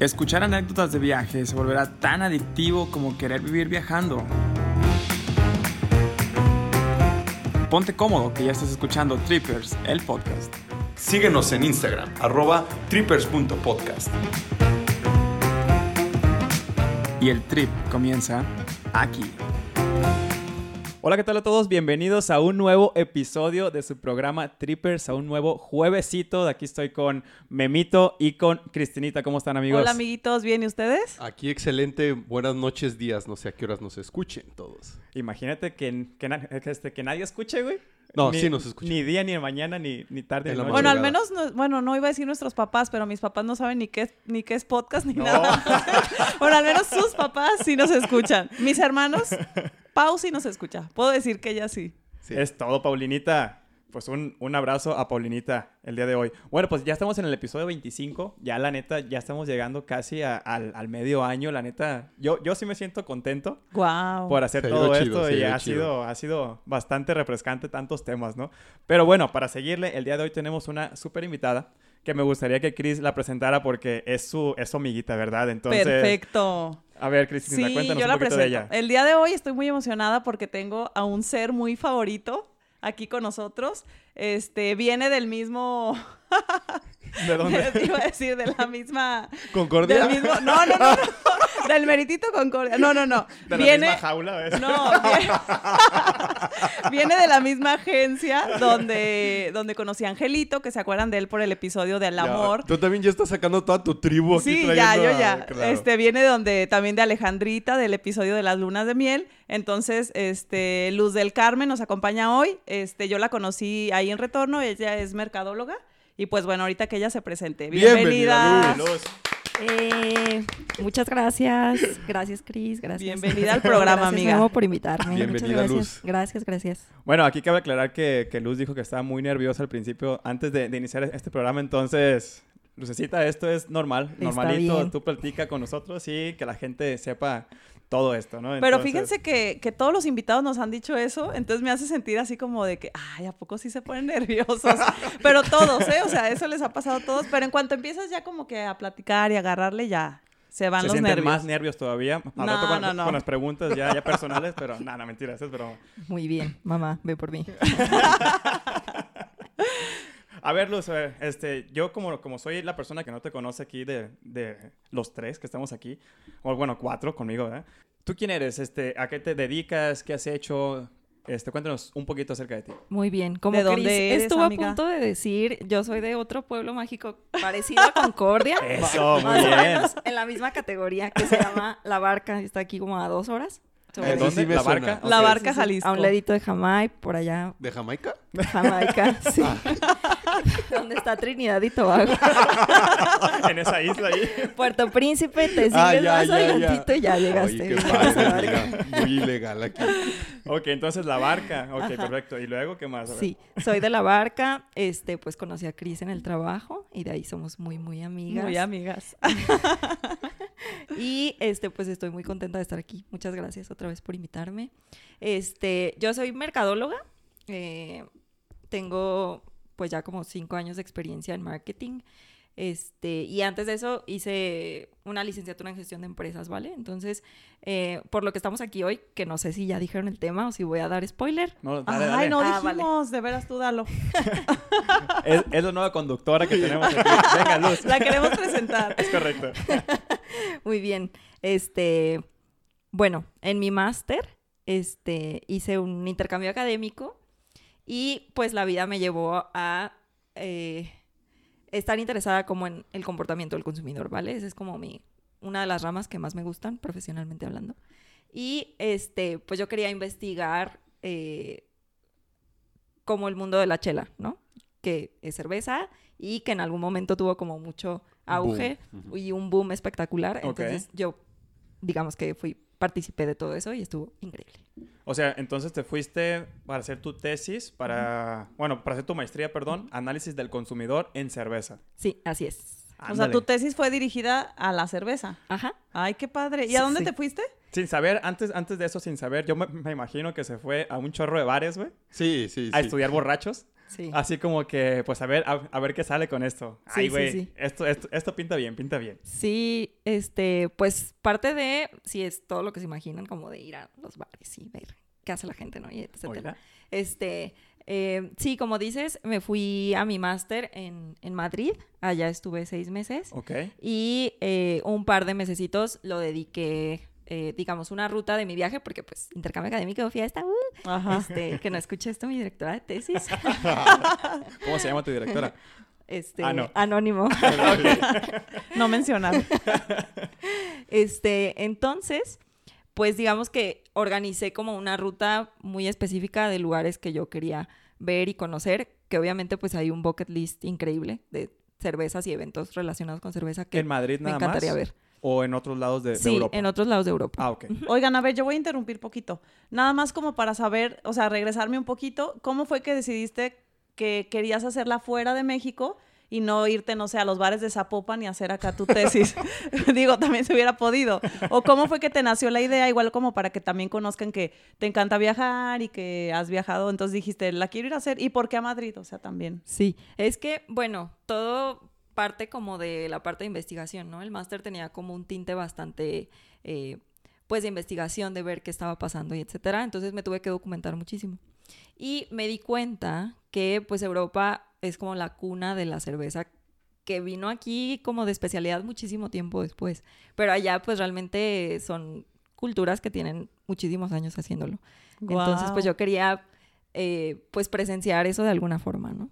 Escuchar anécdotas de viaje se volverá tan adictivo como querer vivir viajando. Ponte cómodo que ya estás escuchando Trippers, el podcast. Síguenos en Instagram, arroba trippers.podcast. Y el trip comienza aquí. Hola, ¿qué tal a todos? Bienvenidos a un nuevo episodio de su programa Trippers, a un nuevo juevesito. De aquí estoy con Memito y con Cristinita. ¿Cómo están, amigos? Hola, amiguitos. ¿Bien y ustedes? Aquí excelente. Buenas noches, días. No sé a qué horas nos escuchen todos. Imagínate que, que, este, que nadie escuche, güey. No, Ni- sí nos escuchan. Ni día, ni mañana, ni, ni tarde. Ni. Bueno, al menos, no- bueno, no iba a decir nuestros papás, pero mis papás no saben ni qué es, ni qué es podcast ni No. nada. bueno, al menos sus papás sí nos escuchan. Mis hermanos, Pau sí nos escucha. Puedo decir que ella sí. Sí. Es todo, Paulinita. Pues un, un abrazo a Paulinita el día de hoy. Bueno, pues ya estamos en el episodio 25. Ya la neta, ya estamos llegando casi a- al, al medio año. La neta, yo, yo sí me siento contento Wow. por hacer Se todo esto chido, y ha chido. sido, ha sido bastante refrescante tantos temas, ¿no? Pero bueno, para seguirle, el día de hoy tenemos una súper invitada que me gustaría que Chris la presentara porque es su, es su amiguita, ¿verdad? Entonces, Perfecto. a ver, Cristina, Sí, cuéntanos yo un la poquito presento. de ella. El día de hoy estoy muy emocionada porque tengo a un ser muy favorito aquí con nosotros. Este, viene del mismo... ¿De dónde? Iba a decir, de la misma... ¿Concordia? Del mismo... No, no, no, no. Del meritito Concordia. No, no, no. De la viene... misma jaula, ¿ves? No, viene... viene de la misma agencia donde, donde conocí a Angelito, que se acuerdan de él por el episodio de Al Ya, Amor. Tú también ya estás sacando toda tu tribu aquí Sí, ya, yo a- ya. claro. Este viene donde también de Alejandrita del episodio de las lunas de miel. Entonces, este Luz del Carmen nos acompaña hoy. Este yo la conocí ahí en Retorno, ella es mercadóloga y pues bueno, ahorita que ella se presente. Bienvenida. Eh, muchas gracias. Gracias, Cris. Gracias. Bienvenida al programa, gracias, amiga. Por invitarme. Bienvenida, muchas Luz. gracias. Gracias, gracias. Bueno, aquí cabe aclarar que, que Luz dijo que estaba muy nerviosa al principio, antes de, de iniciar este programa, entonces, Lucecita, esto es normal, normalito, tú platica con nosotros y que la gente sepa todo esto, ¿no? Pero fíjense que, que todos los invitados nos han dicho eso, entonces me hace sentir así como de que, ay, ¿a poco sí se ponen nerviosos? pero todos, ¿eh? O sea, eso les ha pasado a todos, pero en cuanto empiezas ya como que a platicar y agarrarle, ya se van se los sienten nervios. más nervios todavía, al No, rato con, no, no. con las preguntas ya, ya personales, pero nada, mentira, eso es broma. Muy bien, mamá, ve por mí. A ver, Luz, a ver, este, yo como, como soy la persona que no te conoce aquí de, de los tres que estamos aquí, o bueno, cuatro conmigo, ¿verdad? ¿Tú quién eres? Este, ¿A qué te dedicas? ¿Qué has hecho? Este, cuéntanos un poquito acerca de ti. Muy bien. Como ¿De Cris dónde eres, estuvo amiga? a punto de decir, yo soy de otro pueblo mágico parecido a Concordia. Eso, muy más o bien. menos en la misma categoría que se llama La Barca. Está aquí como a dos horas. sobre- ¿En Eso dónde? ¿La suena. barca? La Ok. barca Jalisco. A un ladito de Jamaica, por allá, ¿De Jamaica? Jamaica, sí. Donde está Trinidad y Tobago. en esa isla ahí. Puerto Príncipe, te sigues Ah, ya, más ya, adelantito y ya Oye, llegaste. qué padre, barca. amiga. Muy ilegal aquí. Ok, entonces la barca. Ok, Ajá. perfecto. ¿Y luego qué más? Sí, soy de la barca, este, pues conocí a Cris en el trabajo y de ahí somos muy, muy amigas. Muy amigas. Y este, pues estoy muy contenta de estar aquí. Muchas gracias otra vez por invitarme. Este, yo soy mercadóloga. eh, tengo pues ya como cinco años de experiencia en marketing. Este, y antes de eso hice una licenciatura en gestión de empresas, ¿vale? Entonces, eh, por lo que estamos aquí hoy, que no sé si ya dijeron el tema o si voy a dar spoiler. No, dale, Ay, dale. no Ah, vale. dijimos, de veras tú dalo. Es, es la nueva conductora que tenemos aquí. Venga, Luz. La queremos presentar. Es correcto. Muy bien. Este, bueno, en mi máster, este, hice un intercambio académico y pues la vida me llevó a eh, estar interesada como en el comportamiento del consumidor, ¿vale? Esa es como mi, una de las ramas que más me gustan profesionalmente hablando. Y este, pues yo quería investigar eh, como el mundo de la chela, ¿no? Que es cerveza y que en algún momento tuvo como mucho auge Boom. y un boom espectacular. Entonces yo, digamos que fui, participé de todo eso y estuvo increíble. O sea, entonces te fuiste para hacer tu tesis, para, bueno, para hacer tu maestría, perdón, análisis del consumidor en cerveza. Sí, así es. O sea, tu tesis fue dirigida a la cerveza. Ajá. Ay, qué padre. ¿Y a dónde sí. te fuiste? Sin saber, antes, antes de eso, sin saber, yo me, me imagino que se fue a un chorro de bares, güey, Sí, sí, a sí. estudiar borrachos. Sí. Así como que, pues a ver, a, a ver qué sale con esto. Sí, Ay, güey, sí. esto, esto, esto pinta bien, pinta bien. Sí, este, pues parte de, sí, es todo lo que se imaginan, como de ir a los bares y ver qué hace la gente, ¿no? Y etcétera. Este, eh, sí, como dices, me fui a mi máster en, en Madrid, allá estuve seis meses Ok. y eh, un par de mesecitos lo dediqué, eh, digamos, una ruta de mi viaje, porque pues intercambio académico, fiesta, uh, este, que no escuché esto mi directora de tesis, ¿Cómo se llama tu directora? este, Ah, no. anónimo. No mencionar. Este, entonces, pues digamos que organicé como una ruta muy específica de lugares que yo quería ver y conocer, que obviamente pues hay un bucket list increíble de cervezas y eventos relacionados con cerveza que ¿En Madrid me nada encantaría más? ver. ¿O en otros lados de, de Sí, Europa? en otros lados de Europa. Ah, ok. Oigan, a ver, yo voy a interrumpir poquito. Nada más como para saber, o sea, regresarme un poquito. ¿Cómo fue que decidiste que querías hacerla fuera de México y no irte, no sé, a los bares de Zapopan y hacer acá tu tesis? Digo, también se hubiera podido. ¿O cómo fue que te nació la idea? Igual como para que también conozcan que te encanta viajar y que has viajado. Entonces dijiste, la quiero ir a hacer. ¿Y por qué a Madrid? O sea, también. Sí, es que, bueno, todo parte como de la parte de investigación, ¿no? El máster tenía como un tinte bastante, eh, pues, de investigación, de ver qué estaba pasando y etcétera. Entonces me tuve que documentar muchísimo. Y me di cuenta que, pues, Europa es como la cuna de la cerveza que vino aquí como de especialidad muchísimo tiempo después. Pero allá, pues, realmente son culturas que tienen muchísimos años haciéndolo. Entonces, pues, yo quería, eh, pues, presenciar eso de alguna forma, ¿no?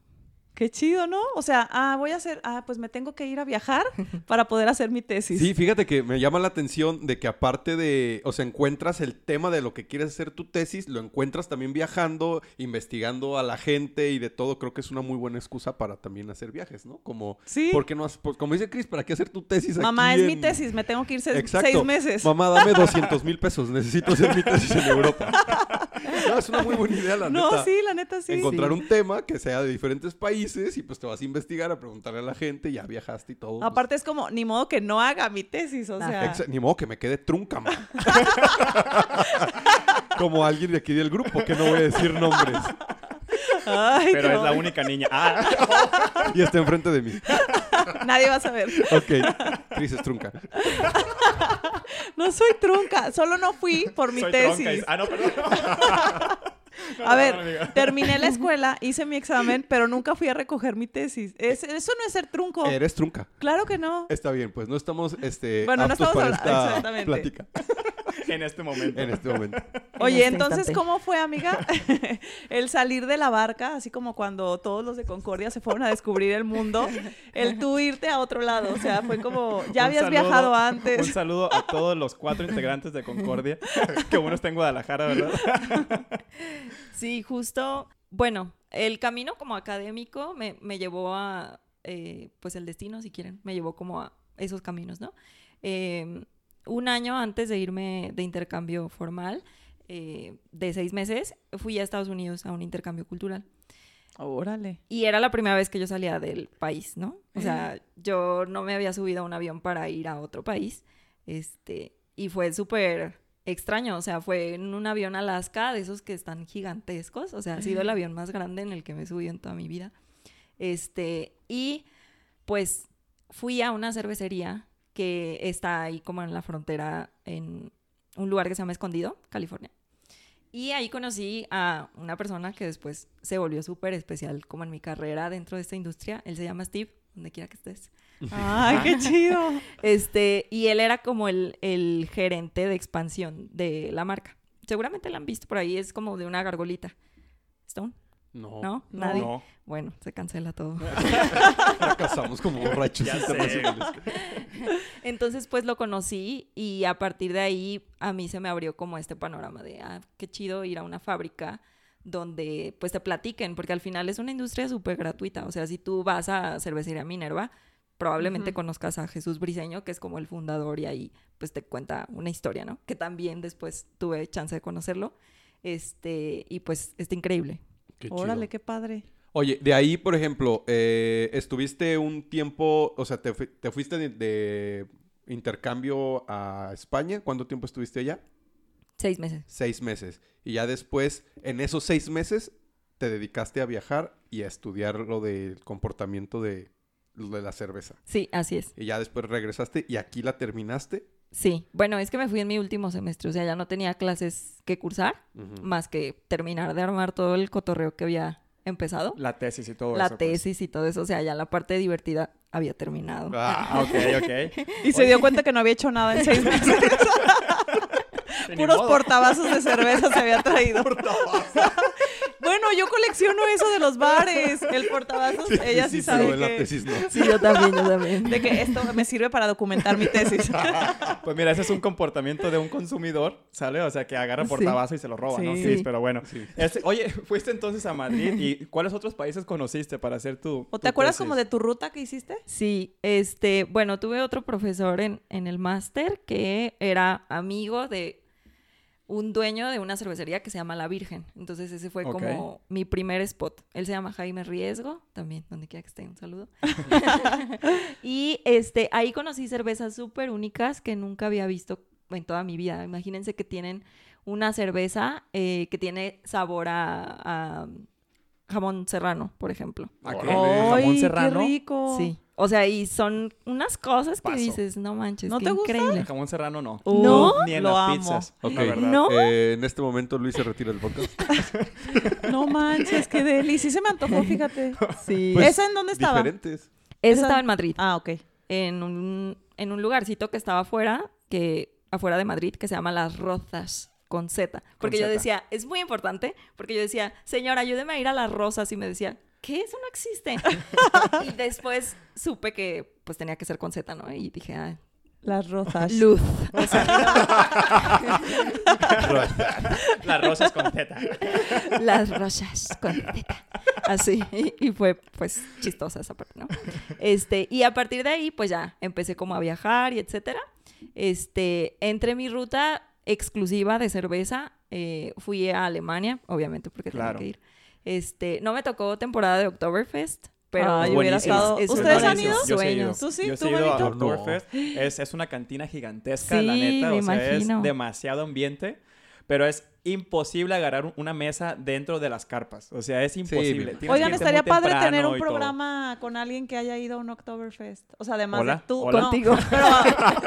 Qué chido, ¿no? O sea, ah, voy a hacer, ah, pues me tengo que ir a viajar para poder hacer mi tesis. Sí, fíjate que me llama la atención de que aparte de, o sea, encuentras el tema de lo que quieres hacer tu tesis, lo encuentras también viajando, investigando a la gente y de todo. Creo que es una muy buena excusa para también hacer viajes, ¿no? Como, Sí. ¿por qué no has- pues, como dice Chris, ¿para qué hacer tu tesis Mamá, aquí es mi tesis, me tengo que ir seis, Exacto. seis meses. Mamá, dame 200 mil pesos, necesito hacer mi tesis en Europa. No, es una muy buena idea, la no, neta. sí, la neta sí. Encontrar Sí. un tema que sea de diferentes países y pues te vas a investigar, a preguntarle a la gente, ya viajaste y todo. pues, Aparte es como, ni modo que no haga mi tesis, o sea. Exa- Ni modo que me quede trunca, man. Como alguien de aquí del grupo, que no voy a decir nombres. Ay, Pero es la única niña. Ah, Y está enfrente de mí. Nadie va a saber. Ok. Cris es trunca. No soy trunca, solo no fui por mi soy tesis. tronca. Ah, no, perdón. A ver, terminé la escuela, hice mi examen, pero nunca fui a recoger mi tesis. Es- eso no es ser trunco. Eres trunca. Claro que no. Está bien, pues no estamos este, Bueno, no estamos para esta exactamente. plática En este momento. en este momento. Oye, este entonces, instante. ¿cómo fue, amiga? el salir de la barca, así como cuando todos los de Concordia se fueron a descubrir el mundo, el tú irte a otro lado. O sea, fue como, ya Un habías saludo- viajado Un antes. saludo a todos los cuatro integrantes de Concordia. que uno está en Guadalajara, ¿verdad? Sí, justo, bueno, el camino como académico me, me llevó a, eh, pues el destino, si quieren, me llevó como a esos caminos, ¿no? Eh, un año antes de irme de intercambio formal, eh, de seis meses, fui a Estados Unidos a un intercambio cultural. Órale. Y era la primera vez que yo salía del país, ¿no? O sea, yo no me había subido a un avión para ir a otro país. Este, y fue súper extraño. O sea, fue en un avión Alaska de esos que están gigantescos. O sea, ha sido el avión más grande en el que me he subido en toda mi vida. Este, y pues fui a una cervecería que está ahí como en la frontera, en un lugar que se llama Escondido, California. Y ahí conocí a una persona que después se volvió súper especial como en mi carrera dentro de esta industria. Él se llama Steve, donde quiera que estés. Ay, qué chido. Este, y él era como el, el gerente de expansión de la marca. Seguramente la han visto por ahí, es como de una gargolita. ¿Stone? No. ¿No? No, ¿Nadie? no. Bueno, se cancela todo. Fracasamos como borrachos Ya sé. internacionales. Entonces, pues lo conocí y a partir de ahí a mí se me abrió como este panorama de, ah, qué chido ir a una fábrica donde pues te platiquen, porque al final es una industria súper gratuita. O sea, si tú vas a Cervecería Minerva, probablemente conozcas a Jesús Briseño, que es como el fundador y ahí pues te cuenta una historia, ¿no? Que también después tuve chance de conocerlo. Este, y pues está increíble. Qué chido. Órale, qué padre. Oye, de ahí, por ejemplo, eh, estuviste un tiempo, o sea, te, te fuiste de, de intercambio a España. ¿Cuánto tiempo estuviste allá? Seis meses. Seis meses. Y ya después, en esos seis meses, te dedicaste a viajar y a estudiar lo del comportamiento de, lo de la cerveza. Sí, así es. Y ya después regresaste y aquí la terminaste. Sí. Bueno, es que me fui en mi último semestre, o sea, ya no tenía clases que cursar, más que terminar de armar todo el cotorreo que había empezado. La tesis y todo La eso. pues. tesis y todo eso, o sea, ya la parte divertida había terminado. Ah, Ah, ok, ok. Y se dio cuenta que no había hecho nada en seis meses. Puros modo. portavasos de cerveza se había traído. bueno, yo colecciono eso de los bares. El portavasos, ella sí, sabe pero en la que, tesis no. Sí, yo también, yo también. de que esto me sirve para documentar mi tesis. Pues mira, ese es un comportamiento de un consumidor, ¿sale? O sea, que agarra Sí. portabazo y se lo roba, ¿no? Sí. Sí, pero bueno. Sí. Este, oye, fuiste entonces a Madrid y ¿cuáles otros países conociste para hacer tu ¿O tu te acuerdas tesis? como de tu ruta que hiciste? Sí, este, bueno, tuve otro profesor en, en el máster que era amigo de un dueño de una cervecería que se llama La Virgen. Entonces ese fue como mi primer spot. Él se llama Jaime Riesgo, también, donde quiera que esté, un saludo. y este, ahí conocí cervezas súper únicas que nunca había visto en toda mi vida. Imagínense que tienen una cerveza eh, que tiene sabor a, a jamón serrano, por ejemplo. ¿A qué? ¿Jamón ¡Ay, qué serrano? rico! Sí. O sea, y son unas cosas que Paso. dices, no manches, ¿No qué te gusta? increíble. El jamón serrano no. Uh, ¿No? Ni en lo las amo. pizzas. Ok, La verdad. ¿No? eh, en este momento Luis se retira del podcast. No manches, qué deli. Sí se me antojó, fíjate. Sí. Pues, ¿Esa en dónde estaba? Diferentes. Esa- estaba en Madrid, Ah, ok. en un, en un lugarcito que estaba afuera, que, afuera de Madrid, que se llama Las Rozas, con Z. Porque yo Z. decía, es muy importante, porque yo decía, señor, ayúdeme a ir a Las Rosas, y me decía, ¿qué? Eso no existe. y después supe que, pues, tenía que ser con Z, ¿no? Y dije, ah, Las rosas. luz. O sea, Las rosas con teta. Las rosas con teta. Así. Y, y fue, pues, chistosa esa parte, ¿no? Este, y a partir de ahí, pues ya empecé como a viajar y etcétera. Este, entre mi ruta exclusiva de cerveza, eh, fui a Alemania, obviamente, porque Claro. tenía que ir. Este, no me tocó temporada de Oktoberfest, pero Ay, hubiera Buenísimo. estado- es un ¿Ustedes han ido? Yo sí he ido. ¿Tú sí? Yo ¿Tú, he ido a? Oktoberfest. Es, es una cantina gigantesca, la Sí, neta. me o sea, imagino. es demasiado ambiente. Pero es imposible agarrar un- una mesa dentro de las carpas. O sea, es imposible. Oigan, estaría padre tener un programa con alguien que haya ido a un Oktoberfest. O sea, además Hola, de tú. hola. no, Contigo. Pero,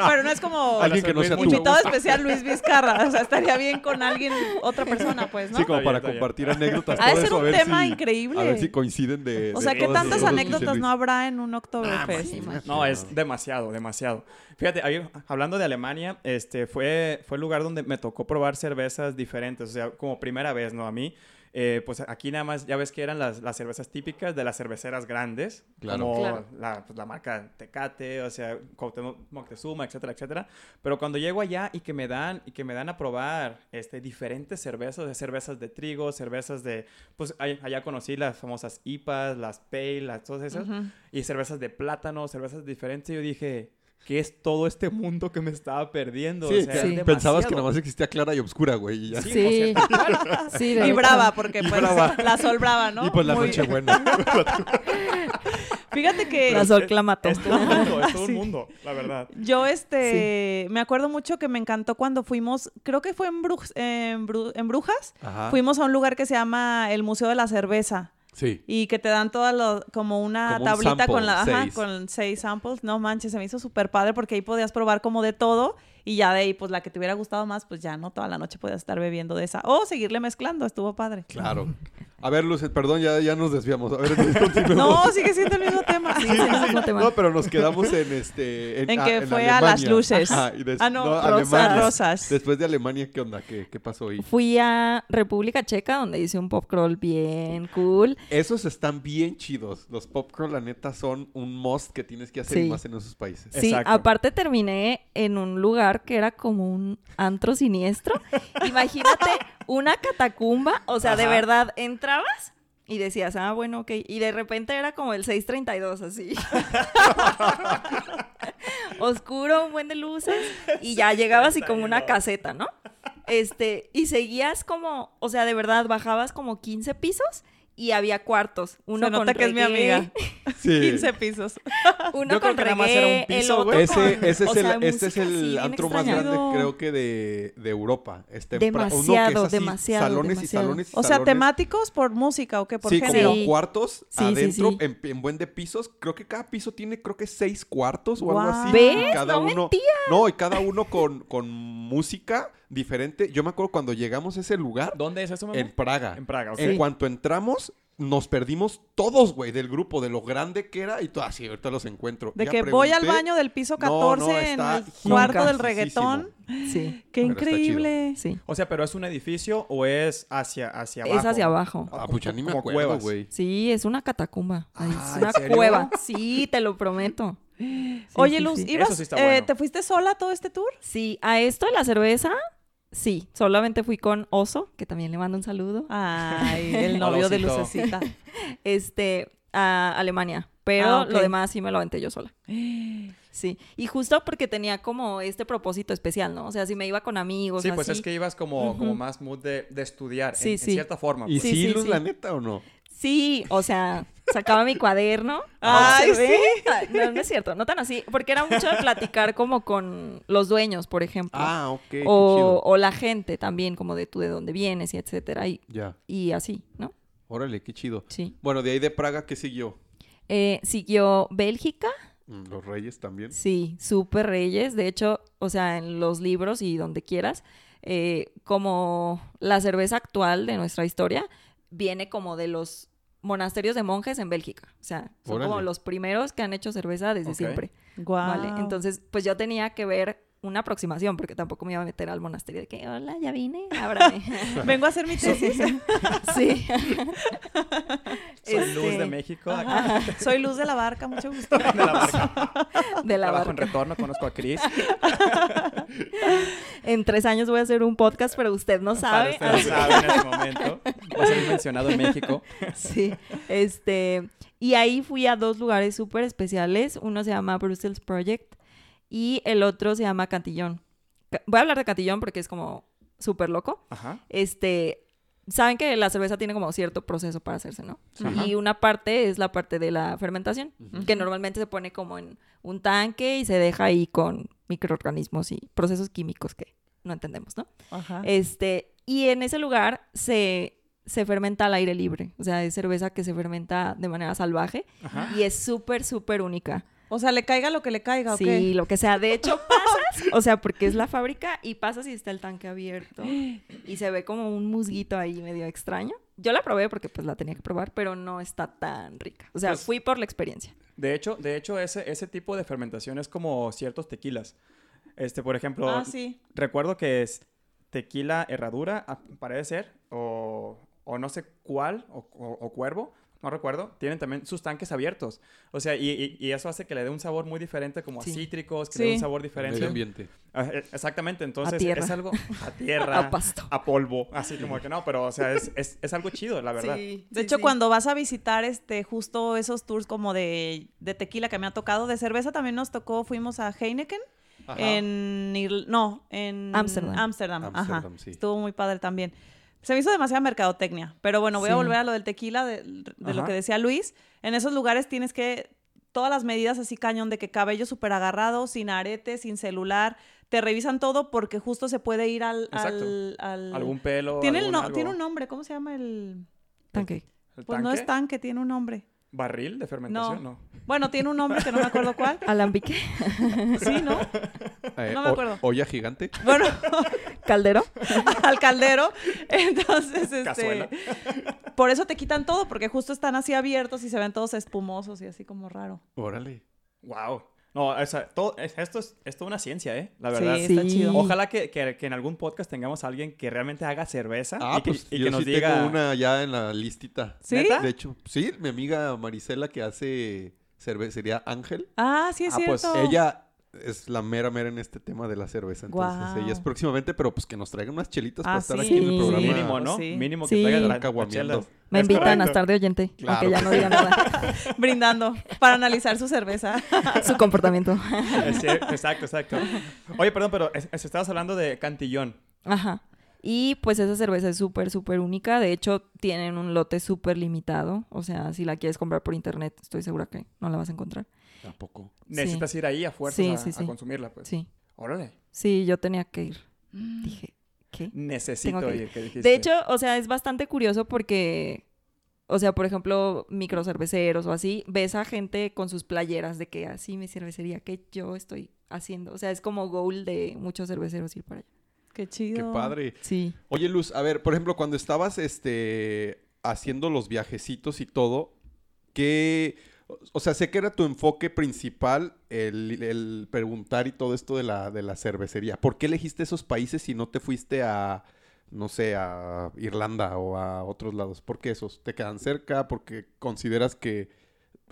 pero no es como Alguien que no sea tú. invitado especial Luis Vizcarra. O sea, estaría bien con alguien, otra persona, pues, ¿no? Sí, como para compartir anécdotas. Ha de ser un tema si- increíble. A ver si coinciden de. o de sea, ¿qué todas tantas anécdotas no habrá en un Oktoberfest? imagínate. No, es demasiado, demasiado. Fíjate, ahí, hablando de Alemania, este, fue, fue el lugar donde me tocó probar cervezas diferentes, o sea, como primera vez, ¿no? A mí, eh, pues aquí nada más, ya ves que eran las, las cervezas típicas de las cerveceras grandes, Claro. como Claro. La, pues, la marca Tecate, o sea, Moctezuma, etcétera, etcétera. Pero cuando llego allá y que me dan, y que me dan a probar este, diferentes cervezas, de cervezas de trigo, cervezas de, pues allá conocí las famosas IPAs, las Pale, las, todas esas Ujú. y cervezas de plátano, cervezas diferentes. Yo dije, ¿qué es todo este mundo que me estaba perdiendo? Sí, o sea, que es Sí. pensabas que demasiado. nada más existía clara y oscura, güey. Y, ya. Sí, Sí, o sea, sí, de Y brava, porque pues brava. la sol brava, ¿no? Y pues la Muy- noche buena. Fíjate que La sol es todo un mundo, es todo Sí. un mundo, la verdad. yo, este, me acuerdo mucho que me encantó cuando fuimos, creo que fue en, Bruj- en, Bru- en Brujas, Ajá. fuimos a un lugar que se llama el Museo de la Cerveza. Sí. Y que te dan todas los, como una Como un tablita sample, con la, ajá, seis. con seis samples. No manches, se me hizo súper padre porque ahí podías probar como de todo y ya de ahí, pues la que te hubiera gustado más, pues ya no toda la noche podías estar bebiendo de esa. O seguirle mezclando, estuvo padre. Claro. A ver, Luz, perdón, ya, ya nos desviamos. A ver, Luis. No, sigue siendo el mismo tema. Sí, sí, es el mismo tema. No, pero nos quedamos en este. En ah, que fue a las luces. Ajá, y des- Ah, no, Alemania. rosas. rosas. Después de Alemania, ¿qué onda? ¿Qué, qué pasó ahí? Fui a República Checa, donde hice un pop crawl bien cool. Esos están bien chidos. Los popcorn, la neta, son un must que tienes que hacer Sí. más en esos países. Sí, Exacto. aparte terminé en un lugar que era como un antro siniestro. Imagínate una catacumba, o sea, de verdad, entrabas y decías, ah, bueno, ok. Y de repente era como el 632, así. Oscuro, un buen de luces. Y ya llegabas y como una caseta, ¿no? Este, y seguías como, o sea, de verdad, bajabas como 15 pisos y había cuartos. Uno Se nota con que es mi reggae, amiga. Sí. 15 pisos. Uno Yo creo con que nada más era un reggae, el piso, otro. Ese, con- ese es o sea, el, este es el antro más grande, creo que de, de Europa. Este Pra- uno que es Demasiado, así, demasiado, Salones demasiado. y salones y O sea, salones. temáticos por música o qué, por Sí, género. como Sí. cuartos Sí, adentro, sí. En, en buen de pisos. Creo que cada piso tiene, creo que seis cuartos o algo Guau. así. ¿Ves? Y cada No uno, no, y cada uno con, con música diferente. Yo me acuerdo cuando llegamos a ese lugar ¿Dónde es eso, mamá? en Praga. En Praga, ok. En cuanto entramos, nos perdimos todos, güey, del grupo, de lo grande que era y todo así. Ahorita los encuentro. De Ya que voy al baño del piso No, no, 14 en el cuarto del reggaetón. Sí, Qué Pero increíble. sí. O sea, pero es un edificio o es hacia, hacia abajo. Es hacia abajo. Ah, pues ya ni me Como acuerdo, güey. Sí, es una catacumba. Ay, Ah, es ¿en una serio? cueva. Sí, te lo prometo. Sí, Oye, sí, Luz, sí. ¿ibas, eh, bueno. ¿te fuiste sola todo este tour? Sí, a esto de la cerveza, sí. Solamente fui con Oso, que también le mando un saludo. Ay, el novio de. Lucecita. Este, a Alemania. Pero Ah, lo demás sí me lo aventé yo sola. Sí. Y justo porque tenía como este propósito especial, ¿no? O sea, si me iba con amigos. Sí, pues así. es que ibas como, como más mood de, de estudiar, Sí, en, cierta forma. ¿Y pues. sí, Sí, sí, Luz, sí. la neta o no? Sí, o sea, sacaba mi cuaderno. Ay, observé. Ah, No, no es cierto, no tan así. Porque era mucho de platicar como con los dueños, por ejemplo. Ah, ok. o la gente también, como de tú de dónde vienes y etcétera. Y, Ya. y así, ¿no? Órale, qué chido. Sí. Bueno, de ahí de Praga, ¿qué siguió? Eh, siguió Bélgica. Mm, Los Reyes también. Sí, súper reyes. De hecho, o sea, en los libros y donde quieras, eh, como la cerveza actual de nuestra historia viene como de los monasterios de monjes en Bélgica. O sea, son como los primeros que han hecho cerveza desde siempre. ¿Vale? Entonces, pues yo tenía que ver una aproximación, porque tampoco me iba a meter al monasterio de que, hola, ya vine, ábrame. Vengo a hacer mi tesis. sí. Soy Luz Este, de México. Ajá. Soy Luz de la Barca, mucho gusto. De la barca. De la Trabajo en retorno, conozco a Chris. En tres años voy a hacer un podcast, pero usted no Para sabe. usted no sabe en este momento. Va a ser mencionado en México. Sí, este, y ahí fui a dos lugares súper especiales. Uno se llama Brussels Project y el otro se llama Cantillón. Ca- Voy a hablar de Cantillón porque es como súper loco. Ajá. Este, saben que la cerveza tiene como cierto proceso para hacerse, ¿no? Ajá. Y una parte es la parte de la fermentación, que normalmente se pone como en un tanque y se deja ahí con microorganismos y procesos químicos que no entendemos, ¿no? Ajá. Este, y en ese lugar se, se fermenta al aire libre. O sea, es cerveza que se fermenta de manera salvaje Ajá. y es súper, súper única. O sea, le caiga lo que le caiga, ¿o Sí, qué? lo que sea. De hecho, pasas, o sea, porque es la fábrica y pasas y está el tanque abierto y se ve como un musguito ahí medio extraño. Yo la probé porque pues la tenía que probar, pero no está tan rica. O sea, Pues- fui por la experiencia. De hecho, de hecho ese, ese tipo de fermentación es como ciertos tequilas. Este, por ejemplo, Ah, sí. recuerdo que es tequila herradura, ah, parece ser, o, o no sé cuál, o, o- o cuervo, no recuerdo. Tienen también sus tanques abiertos. O sea, y, y- y eso hace que le dé un sabor muy diferente, como Sí. a cítricos, que le dé un Sí. sabor Medio diferente. ambiente. Ah, eh, Exactamente, entonces tierra. es algo a tierra, A pasto. a polvo, así como que no, pero o sea, es, es, es algo chido, la verdad. De hecho, cuando vas a visitar este justo esos tours como de, de tequila que me ha tocado, de cerveza también nos tocó, fuimos a Heineken Ajá. en Irl- no, en Ámsterdam. Ámsterdam, ajá. Ámsterdam, sí. Estuvo muy padre también. Se me hizo demasiada mercadotecnia, pero bueno, voy a volver a lo del tequila, de, de lo que decía Luis. En esos lugares tienes que todas las medidas así cañón de que cabello súper agarrado, sin arete, sin celular, te revisan todo porque justo se puede ir al Exacto. al, al- Algún pelo. tiene el no- algo. tiene un nombre, ¿cómo se llama el Tanque. ¿El Pues no es tanque, tiene un nombre. ¿Barril de fermentación? No. Bueno, tiene un nombre que no me acuerdo cuál. Alambique. Sí, ¿no? Eh, No me acuerdo. olla gigante. Bueno, Caldero. al caldero. Entonces, este. Cazuela. Por eso te quitan todo, porque justo están así abiertos y se ven todos espumosos y así como raro. Órale. Wow. No, o sea, todo, es- esto es, es toda una ciencia, ¿eh? La verdad. Sí, está Sí. chido. Ojalá que, que- que en algún podcast tengamos a alguien que realmente haga cerveza Ah, y que, pues y yo que nos sí diga... tengo una ya en la listita. ¿Sí? ¿Neta? De hecho, sí, mi amiga Marisela que hace cervecería Ángel. Ah, sí es Ah, pues, cierto. Ella es la mera mera en este tema de la cerveza. Entonces, ella es próximamente, pero pues que nos traigan unas chelitas Ah, para estar sí. aquí en el programa. Mínimo, ¿no? Sí. Mínimo que Sí. traiga la, chelas. Me Es invitan a estar de oyente, Claro. aunque ya no diga nada. Brindando para analizar su cerveza. Su comportamiento. Exacto, exacto. Oye, perdón, pero es- es- estabas hablando de Cantillón. Ajá. Y pues esa cerveza es súper, súper única. De hecho, tienen un lote súper limitado. O sea, si la quieres comprar por internet, estoy segura que no la vas a encontrar. Tampoco. Necesitas ir ahí a fuerzas Sí, a, sí, a sí. consumirla, pues. Sí. Órale. Sí, yo tenía que ir. Mm. Dije, ¿qué? Necesito que ir, que dijiste. De hecho, o sea, es bastante curioso porque, o sea, por ejemplo, microcerveceros o así, ves a gente con sus playeras de que así mi cervecería que yo estoy haciendo. O sea, es como goal de muchos cerveceros ir para allá. Qué chido. Qué padre. Sí. Oye, Luz, a ver, por ejemplo, cuando estabas este, haciendo los viajecitos y todo, ¿qué...? O sea, sé que era tu enfoque principal el, el preguntar y todo esto de la, de la cervecería. ¿Por qué elegiste esos países si no te fuiste a, no sé, a Irlanda o a otros lados? ¿Por qué esos? ¿Te quedan cerca? ¿Porque consideras que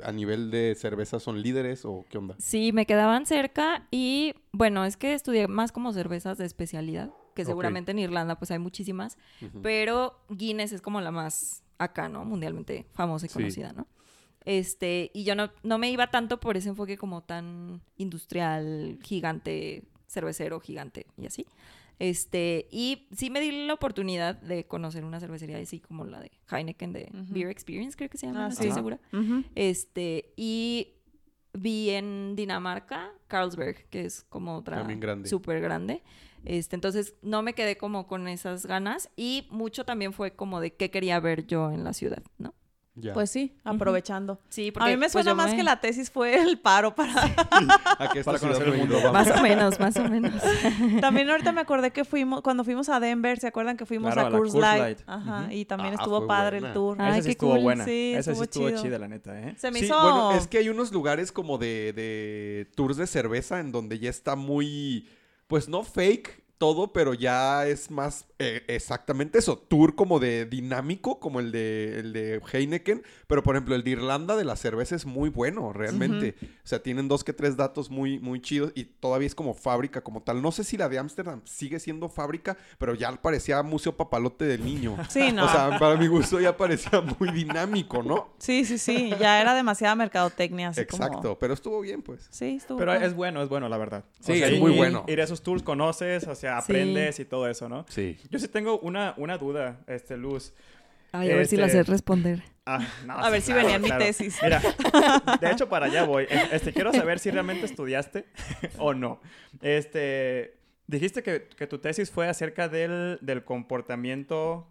a nivel de cerveza son líderes o qué onda? Sí, me quedaban cerca y bueno, es que estudié más como cervezas de especialidad, que seguramente en Irlanda pues hay muchísimas, pero Guinness es como la más acá, ¿no? Mundialmente famosa y Sí. conocida, ¿no? Este, y yo no, no me iba tanto por ese enfoque como tan industrial, gigante, cervecero, gigante y así. Este, y sí me di la oportunidad de conocer una cervecería así como la de Heineken de. Beer Experience, creo que se llama, Ah, no estoy segura. Este, y vi en Dinamarca, Carlsberg, que es como otra También grande. súper grande. Este, entonces no me quedé como con esas ganas y mucho también fue como de qué quería ver yo en la ciudad, ¿no? Ya. Pues sí, aprovechando. Sí, A mí me pues, suena más me- que la tesis fue el paro para... ¿A qué Para conocer el mundo. Más o menos, más o menos. También ahorita me acordé que fuimos, cuando fuimos a Denver, ¿se acuerdan que fuimos Claro, a a Coors Light? Light. Ajá, y también Ah, estuvo padre buena. el tour. Ah, Esa sí qué estuvo cool. buena. Sí, Esa sí estuvo estuvo chido. chida, la neta, ¿eh? Se me Sí, hizo... bueno, es que hay unos lugares como de, de tours de cerveza en donde ya está muy, pues no fake todo, pero ya es más eh, exactamente eso, tour como de dinámico, como el de, el de Heineken, pero por ejemplo el de Irlanda de la cerveza es muy bueno, realmente. O sea, tienen dos que tres datos muy, muy chidos y todavía es como fábrica como tal. No sé si la de Ámsterdam sigue siendo fábrica, pero ya parecía Museo Papalote del Niño. Sí, no. O sea, para mi gusto ya parecía muy dinámico, ¿no? Sí, sí, sí. Ya era demasiada mercadotecnia. Así como- Exacto, pero estuvo bien, pues. Sí, estuvo Pero es bueno, es bueno, la verdad. Sí, es muy bueno. Ir a esos tours conoces, o sea, aprendes y todo eso, ¿no? Sí. Yo sí tengo una, una duda, este, Luz. Ay, a ver si la Este- sé responder. Ah, no, A sí, ver si claro, venía en mi tesis. Mira, de hecho, para allá voy. Este, quiero saber si realmente estudiaste o no. Este, dijiste que, que tu tesis fue acerca del, del comportamiento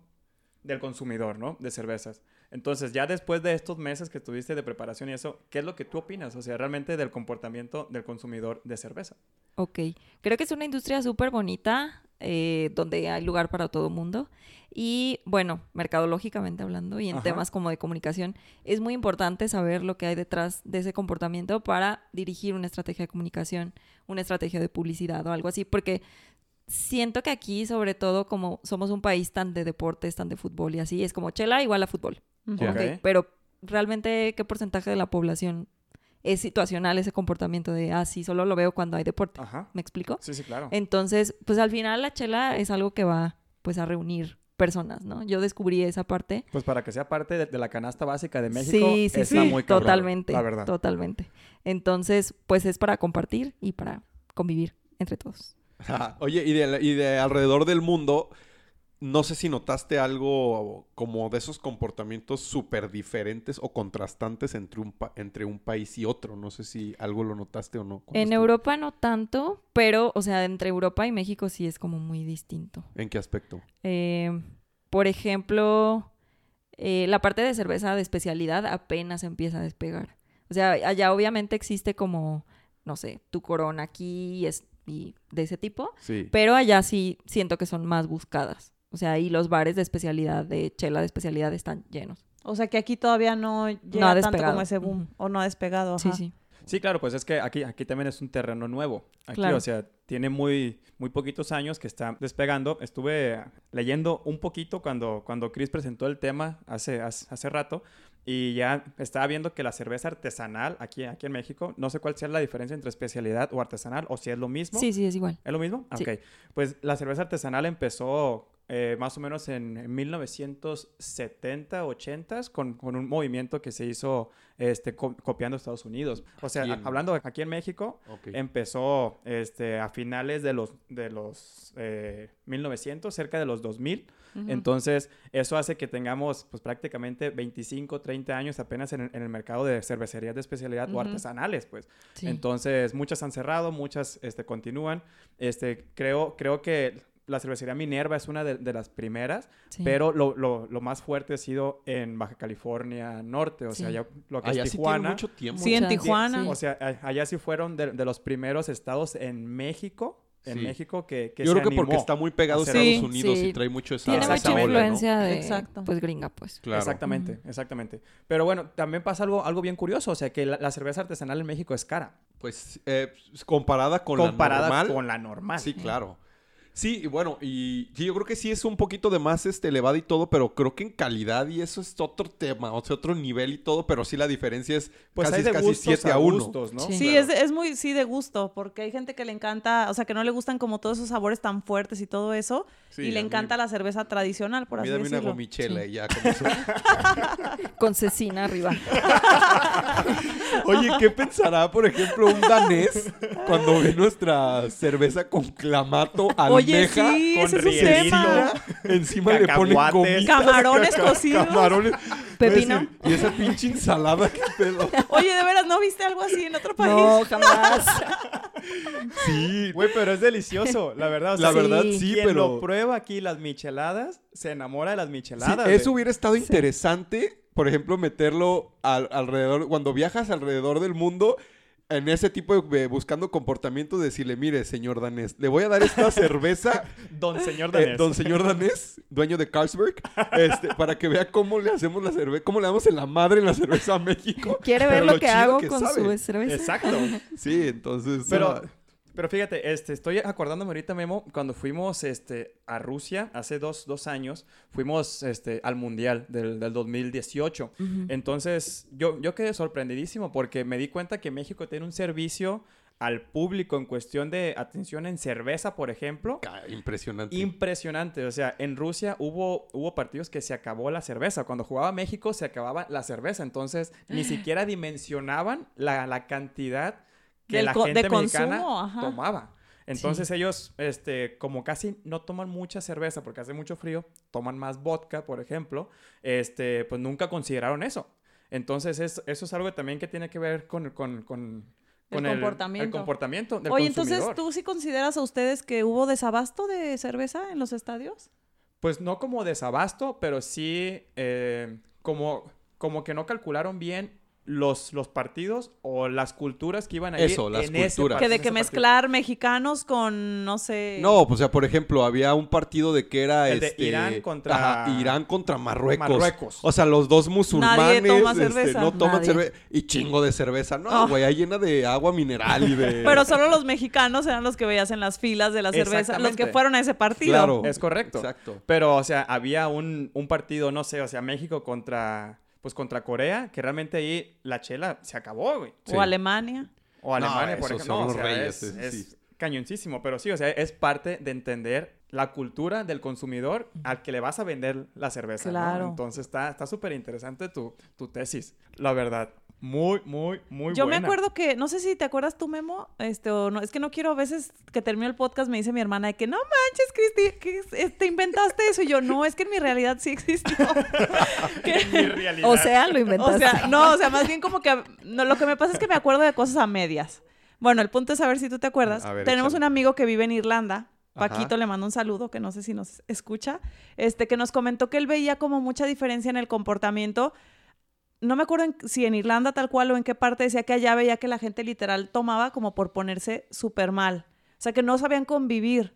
del consumidor, ¿no? De cervezas. Entonces, ya después de estos meses que tuviste de preparación y eso, ¿qué es lo que tú opinas? O sea, realmente del comportamiento del consumidor de cerveza. Ok, creo que es una industria súper bonita, eh, donde hay lugar para todo mundo. Y bueno, mercadológicamente hablando y en Ajá. temas como de comunicación, es muy importante saber lo que hay detrás de ese comportamiento para dirigir una estrategia de comunicación, una estrategia de publicidad o algo así, porque siento que aquí, sobre todo, como somos un país tan de deportes, tan de fútbol y así, es como chela igual a fútbol. Ujú. Ya. Ok, Ok. Pero realmente, ¿qué porcentaje de la población es situacional ese comportamiento de, ah, sí, solo lo veo cuando hay deporte? Ajá. ¿Me explico? Sí, sí, claro. Entonces, pues al final la chela es algo que va, pues, a reunir personas, ¿no? Yo descubrí esa parte. Pues para que sea parte de, de la canasta básica de México, sí, sí, está sí, muy cabrón, totalmente, La verdad. totalmente. Entonces, pues es para compartir y para convivir entre todos. Oye, y de, y de alrededor del mundo, no sé si notaste algo como de esos comportamientos súper diferentes o contrastantes entre un, pa- entre un país y otro. No sé si algo lo notaste o no. En Europa no tanto, pero, o sea, entre Europa y México sí es como muy distinto. ¿En qué aspecto? Eh, por ejemplo, eh, la parte de cerveza de especialidad apenas empieza a despegar. O sea, allá obviamente existe como, no sé, tu corona aquí y, es, y de ese tipo, Sí. pero allá sí siento que son más buscadas. O sea, y los bares de especialidad, de chela de especialidad están llenos. O sea que aquí todavía no llega ha tanto despegado. como ese boom. O no ha despegado. Sí, ajá. sí. Sí, claro, pues es que aquí, aquí también es un terreno nuevo. Aquí, Claro. o sea, tiene muy, muy poquitos años que está despegando. Estuve leyendo un poquito cuando, cuando Chris presentó el tema hace, hace, hace rato y ya estaba viendo que la cerveza artesanal aquí, aquí en México, no sé cuál sea la diferencia entre especialidad o artesanal o si es lo mismo. Sí, sí, es igual. ¿Es lo mismo? Sí. Ok. Pues la cerveza artesanal empezó eh, más o menos en, en 1970, 80 con, con un movimiento que se hizo este, co- copiando Estados Unidos. O sea, a- hablando aquí en México, Ok. empezó este, a finales de los, de los eh, 1900, cerca de los 2000. Ujú. Entonces, eso hace que tengamos pues prácticamente 25, 30 años apenas en, el- en el mercado de cervecerías de especialidad o artesanales, pues. Sí. Entonces, muchas han cerrado, muchas este, continúan. Este, creo, creo que la cervecería Minerva es una de, de las primeras, Sí. pero lo, lo- lo más fuerte ha sido en Baja California Norte, o sea, Sí. ya lo que Allá es sí tiene Tijuana. mucho tiempo. Sí, en Tijuana. sí. O sea, a- allá sí fueron de, de los primeros estados en México, en Sí. México que, que Yo se creo que porque animó está muy pegado a Estados Sí, Unidos sí. y trae mucho esa, Tiene esa mucha ola, ¿no? influencia de, Exacto. pues, gringa, pues. Claro. Exactamente, exactamente. Pero bueno, también pasa algo, algo bien curioso, o sea, que la, la cerveza artesanal en México es cara. Pues eh, comparada con comparada la normal. con la normal. Sí, claro. Sí, y bueno, y sí, yo creo que sí es un poquito de más este elevado y todo, pero creo que en calidad y eso es otro tema, o sea, otro nivel y todo, pero sí la diferencia es Pues casi, hay de casi gustos 7 a 1. gustos, ¿no? Sí. Sí, es, es muy, sí, de gusto, porque hay gente que le encanta, o sea, que no le gustan como todos esos sabores tan fuertes y todo eso, Sí, y le mí- encanta la cerveza tradicional, por así dame una decirlo. gomichela Sí. y ya con eso. Con cecina arriba. Oye, ¿qué pensará, por ejemplo, un danés cuando ve nuestra cerveza con clamato, Oye, almeja, sí, con ese es un rielecito. tema. encima le ponen Cacahuates. gomitas, Camarones caca- cocidos. Camarones. Pepino. Voy a decir, Y esa pinche ensalada, qué pedo. Oye, de veras, ¿no viste algo así en otro país? No, jamás. Sí, Güey, pero es delicioso, la verdad. o la sea, verdad sí, sí, quien pero... lo prueba aquí las micheladas, se enamora de las Sí, micheladas. eso güey. hubiera estado interesante, por ejemplo, meterlo al- alrededor, cuando viajas alrededor del mundo, en ese tipo de, de buscando comportamiento, decirle, mire, señor danés, le voy a dar esta cerveza, Don señor eh, danés. don señor danés, dueño de Carlsberg, este, para que vea cómo le hacemos la cerveza, cómo le damos en la madre en la cerveza a México. ¿Quiere ver lo que hago que con sabe. su cerveza? Exacto. Sí, entonces... Pero, ah, pero fíjate, este, estoy acordándome ahorita, Memo, cuando fuimos este, a Rusia hace dos, dos años, fuimos este, al Mundial del, del 2018. Ujú. Entonces, yo, yo quedé sorprendidísimo porque me di cuenta que México tiene un servicio al público en cuestión de atención en cerveza, por ejemplo. impresionante. Impresionante, o sea, en Rusia hubo, hubo partidos que se acabó la cerveza. Cuando jugaba México se acababa la cerveza, entonces ni siquiera dimensionaban la, la cantidad que Del la gente de mexicana consumo, ajá. tomaba. Entonces ellos, este, como casi no toman mucha cerveza porque hace mucho frío, toman más vodka, por ejemplo, este, pues nunca consideraron eso. Entonces es- eso es algo también que tiene que ver con, con, con, El comportamiento. el comportamiento del Oye, entonces. ¿tú sí consideras a ustedes que hubo desabasto de cerveza en los estadios? Pues no como desabasto, pero sí eh, como, como que no calcularon bien los, los partidos o las culturas que iban a ir Eso, las en culturas. Que de que partido. mezclar mexicanos con, no sé... No, pues, o sea, por ejemplo, había un partido de que era El de este, Irán contra- ajá, Irán contra Marruecos. Marruecos. O sea, los dos musulmanes toma este, cerveza. no toman Nadie. cerveza y chingo de cerveza. No, Oh. güey, ahí llena de agua mineral y de Pero solo los mexicanos eran los que veías en las filas de la cerveza, los que fueron a ese partido. Claro. Es correcto. Exacto. Pero, o sea, había un, un partido, no sé, o sea, México contra, pues contra Corea, que realmente ahí la chela se acabó, güey. Sí. O Alemania. O No, Alemania, por ejemplo. No, o sea, reyes, es, sí, es cañoncísimo. Pero sí, o sea, es parte de entender la cultura del consumidor al que le vas a vender la cerveza. ¿no? Claro. Entonces está está súper interesante tu, tu tesis. La verdad. Muy, muy, muy Yo buena. me acuerdo que, no sé si te acuerdas tú, Memo, este, o no, es que no quiero a veces que termine el podcast, me dice mi hermana de que no manches, Cristi, que es- te inventaste eso. Y yo, no, es que en mi realidad sí existió. Que- Mi realidad. O sea, lo inventaste. o sea, no, o sea, más bien como que, no, lo que me pasa es que me acuerdo de cosas a medias. Bueno, el punto es saber si tú te acuerdas. Ver, Tenemos échale. un amigo que vive en Irlanda. Ajá. Paquito le mando un saludo, que no sé si nos escucha, este, que nos comentó que él veía como mucha diferencia en el comportamiento no me acuerdo en- si en Irlanda tal cual o en qué parte decía que allá veía que la gente literal tomaba como por ponerse súper mal. O sea, que no sabían convivir.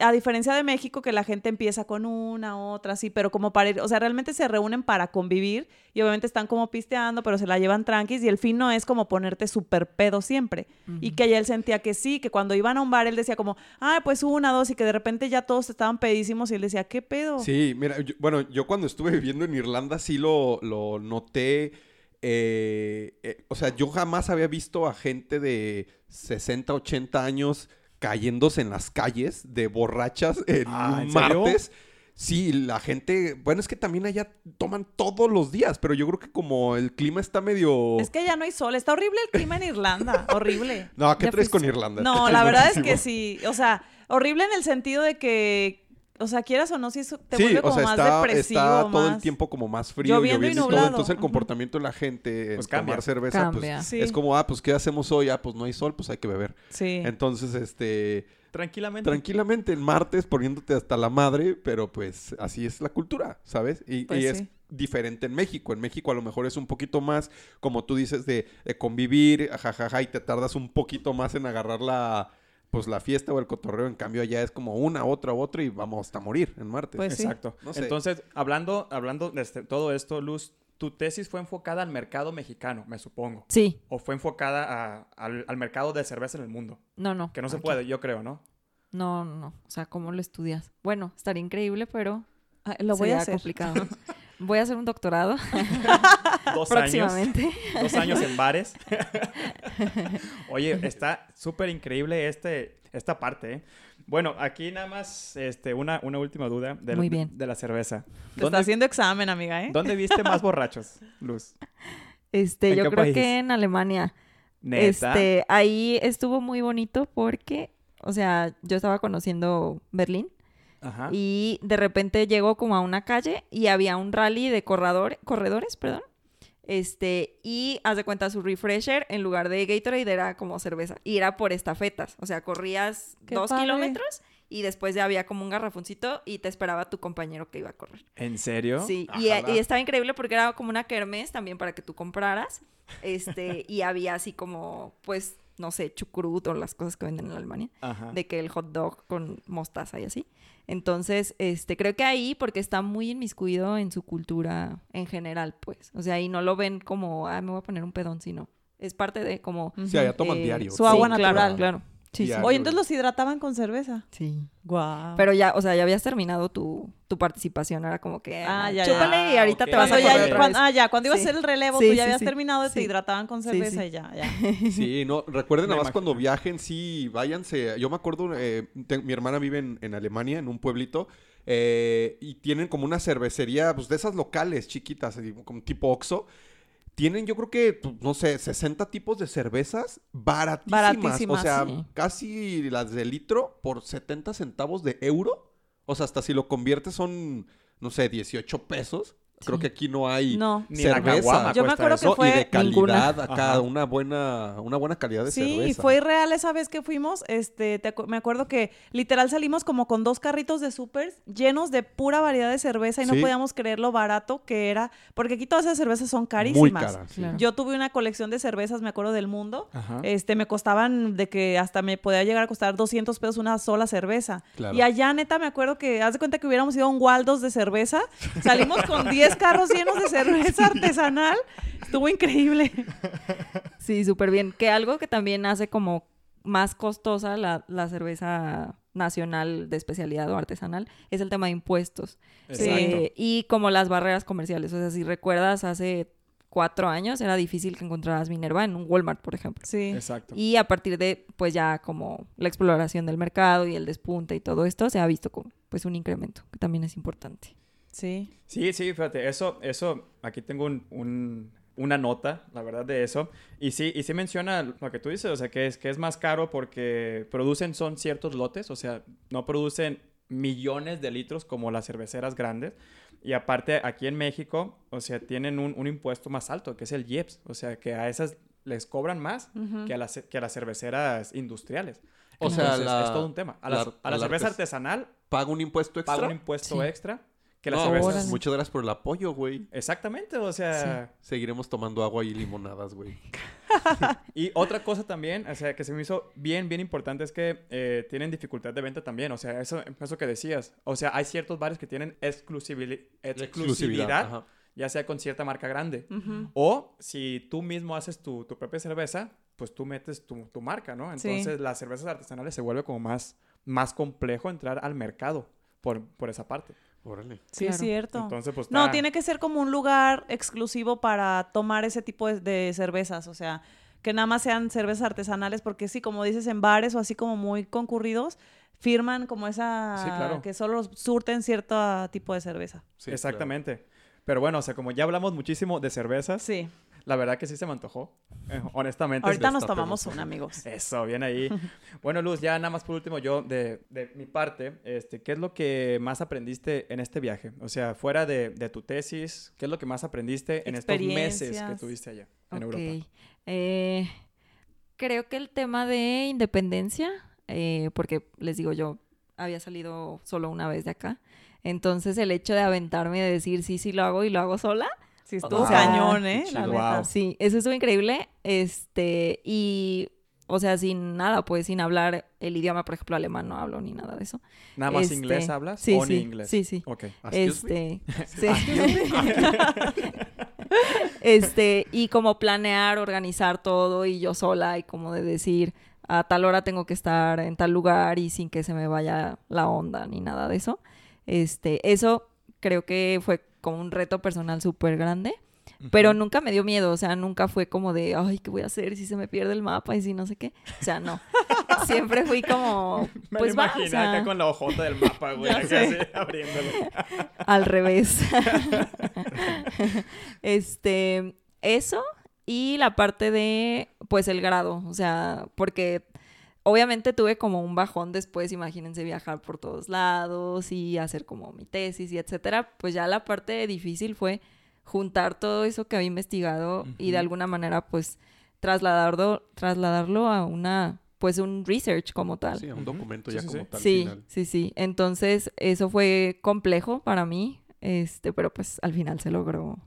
A diferencia de México, que la gente empieza con una, otra, así, pero como para ir, o sea, realmente se reúnen para convivir y obviamente están como pisteando, pero se la llevan tranquis y el fin no es como ponerte súper pedo siempre. Y que allá él sentía que sí, que cuando iban a un bar él decía como, ah, pues una, dos, y que de repente ya todos estaban pedísimos y él decía, ¿qué pedo? Sí, mira, yo- bueno, yo cuando estuve viviendo en Irlanda sí lo, lo noté. eh, eh, o sea, yo jamás había visto a gente de 60, 80 años cayéndose en las calles de borrachas en Ah, martes. Sí, la gente, bueno, es que también allá toman todos los días, pero yo creo que como el clima está medio... Es que ya no hay sol. Está horrible el clima en Irlanda. horrible. No, ¿qué Ya traes con. Irlanda? No, la verdad es que sí. O sea, horrible en el sentido de que, o sea, quieras o no, sí eso te sí, vuelve o como sea, más está, depresivo. está todo el tiempo como más frío, Lloviendo y lloviendo, y todo. nublado. Entonces el comportamiento de la gente en Pues cambia. tomar cerveza, Cambia. pues Sí. es como, ah, pues ¿qué hacemos hoy? Ah, pues no hay sol, pues hay que beber. Sí. Entonces, este, Tranquilamente. tranquilamente el martes poniéndote hasta la madre, pero pues así es la cultura, ¿sabes? Y, Pues y es sí. diferente en México. En México a lo mejor es un poquito más, como tú dices, de, de convivir, jajaja, y te tardas un poquito más en agarrar la, pues la fiesta o el cotorreo. En cambio allá es como una, otra, otra y vamos hasta morir en martes. Pues sí. Exacto. No sé. Entonces, hablando, hablando de este- todo esto, Luz, tu tesis fue enfocada al mercado mexicano, me supongo. Sí, O fue enfocada a- al, al mercado de cerveza en el mundo. no, no. Que no se aquí. puede, yo creo, ¿no? No, no, no. O sea, ¿cómo lo estudias? Bueno, estaría increíble, pero Ah, Lo voy a hacer. complicado. Voy a hacer un doctorado Dos años. próximamente. Dos años en bares. Oye, está súper increíble este, esta parte, ¿eh? Bueno, aquí nada más este, una, una última duda de, la- Muy bien. de la cerveza. Te está haciendo examen, amiga, ¿eh? ¿Dónde viste más borrachos, Luz? Este, ¿En yo creo país? que en Alemania. ¿Neta? Este, ahí estuvo muy bonito porque, o sea, yo estaba conociendo Berlín Ajá. y de repente llegó como a una calle y había un rally de corredor, corredores, perdón. Este, y haz de cuenta su refresher en lugar de Gatorade era como cerveza y era por estafetas, o sea, corrías ¡Qué dos padre! kilómetros y después ya había como un garrafoncito y te esperaba tu compañero que iba a correr. ¿En serio? Sí, y, y estaba increíble porque era como una kermés también para que tú compraras. Este, y había así como, pues, no sé, chucrut o las cosas que venden en Alemania. Ajá. De que el hot dog con mostaza y así. Entonces, este, creo que ahí, porque está muy inmiscuido en su cultura en general, pues. O sea, ahí no lo ven como, ah, me voy a poner un pedón, sino es parte de como... Sí, allá toman eh, diario. su agua sí, natural. Claro, claro. Sí. Oye, entonces los hidrataban con cerveza. Sí. Guau. Pero ya, o sea, ya habías terminado tu, tu participación. Era como que, Ah, ah, ya, chúpale ya. y ahorita Ah, te vas cuando a ya, otra vez. ah, ya, cuando ibas Sí. a hacer el relevo, Sí, tú sí, ya habías sí. terminado, te Sí. hidrataban con cerveza sí. y ya, ya. Sí, no, recuerden nada más cuando viajen, sí, váyanse. Yo me acuerdo, eh, te- mi hermana vive en, en Alemania, en un pueblito, eh, y tienen como una cervecería, pues de esas locales chiquitas, como tipo Oxxo. Tienen, yo creo que, pues, no sé, 60 tipos de cervezas baratísimas. Baratísimas, o sea, sí. casi las de litro por 70 centavos de euro. O sea, hasta si lo conviertes son, no sé, 18 pesos. Creo Sí. que aquí no hay No. Ni la cerveza. Yo me acuerdo eso. que No, fue y de calidad ninguna. acá, Ajá. una buena, una buena calidad de Sí, cerveza. fue irreal esa vez que fuimos. Este, te acu- me acuerdo que literal salimos como con dos carritos de supers llenos de pura variedad de cerveza y no Sí. podíamos creer lo barato que era, porque aquí todas esas cervezas son Muy carísimas. cara. sí. Claro. Yo tuve una colección de cervezas, me acuerdo del mundo. Ajá. Este, me costaban de que hasta me podía llegar a costar 200 pesos una sola cerveza. Claro. Y allá, neta, me acuerdo que, haz de cuenta que hubiéramos ido a un Waldos de cerveza. Salimos con 10 carros llenos de cerveza artesanal. Estuvo increíble. Sí, súper bien. Que algo que también hace como más costosa la, la cerveza nacional de especialidad o artesanal es el tema de impuestos. Eh, y como las barreras comerciales. O sea, si recuerdas, hace cuatro años era difícil que encontraras Minerva en un Walmart, por ejemplo. Sí. Exacto. Y a partir de, pues ya como la exploración del mercado y el despunte y todo esto, se ha visto como pues un incremento, que también es importante. Sí. Sí, sí, fíjate, eso, eso, aquí tengo un, un- una nota, la verdad, de eso. Y sí, y sí menciona lo que tú dices, o sea, que es, que es más caro porque producen, son ciertos lotes, o sea, no producen millones de litros como las cerveceras grandes. Y aparte, aquí en México, o sea, tienen un, un impuesto más alto, que es el IEPS, o sea, que a esas les cobran más Ujú. que, a las, que a las cerveceras industriales. O sea, Entonces, la- es todo un tema. A la, la- a la la cerveza artes- artesanal ¿Paga un impuesto extra? paga un impuesto Sí. extra que las No, cervezas... muchas gracias por el apoyo, güey. Exactamente, o sea... Seguiremos tomando agua y limonadas, güey. Y otra cosa también, o sea, que se me hizo bien, bien importante es que eh, tienen dificultad de venta también. O sea, eso, eso que decías. O sea, hay ciertos bares que tienen exclusividad, ajá. ya sea con cierta marca grande. O si tú mismo haces tu, tu propia cerveza, pues tú metes tu, tu marca, ¿no? Sí. Entonces, las cervezas artesanales se vuelve como más, más complejo entrar al mercado por, por esa parte. Órale. Sí, es cierto. Entonces, pues No, tiene que ser como un lugar exclusivo para tomar ese tipo de, de cervezas. O sea, que nada más sean cervezas artesanales, porque sí, como dices, en bares o así como muy concurridos, firman como esa, Sí, claro. que solo surten cierto tipo de cerveza. Sí, Exactamente. Pero bueno, o sea, como ya hablamos muchísimo de cervezas, Sí. la verdad que sí se me antojó. Eh, honestamente. Ahorita nos tomamos una, amigos. Eso, bien ahí. Bueno, Luz, ya nada más por último, yo de, de mi parte, este, ¿qué es lo que más aprendiste en este viaje? O sea, fuera de, de tu tesis, ¿qué es lo que más aprendiste en estos meses que tuviste allá en. Europa? Eh, creo que el tema de independencia, eh, porque les digo yo, había salido solo una vez de acá. Entonces el hecho de aventarme y de decir sí, sí lo hago y lo hago sola, Sí, estuvo sea, cañón, ¿eh? La neta. Wow. sí, eso estuvo increíble. Este, y, o sea, sin nada, pues sin hablar el idioma, por ejemplo, alemán no hablo ni nada de eso. ¿Nada más Este, inglés hablas sí, o ni sí, inglés? sí, sí. Ok. Excuse me. Este, sí. este, y como planear, organizar todo y yo sola y como de decir a tal hora tengo que estar en tal lugar y sin que se me vaya la onda ni nada de eso. Este, eso creo que fue como un reto personal súper grande, pero nunca me dio miedo, o sea, nunca fue como de, ay, ¿qué voy a hacer si se me pierde el mapa y si no sé qué? O sea, no. Siempre fui como, Me pues va, o sea, acá con la hojota del mapa, güey, así, abriéndolo. al revés. este, eso y la parte de, pues, el grado, o sea, porque obviamente tuve como un bajón después, imagínense viajar por todos lados y hacer como mi tesis y etcétera, pues ya la parte difícil fue juntar todo eso que había investigado y de alguna manera, pues, trasladarlo, trasladarlo a una, pues, un research como tal. Sí, a un documento Sí, ya sí, como sí. tal Sí, final. sí, sí. Entonces, eso fue complejo para mí, este, pero pues al final se logró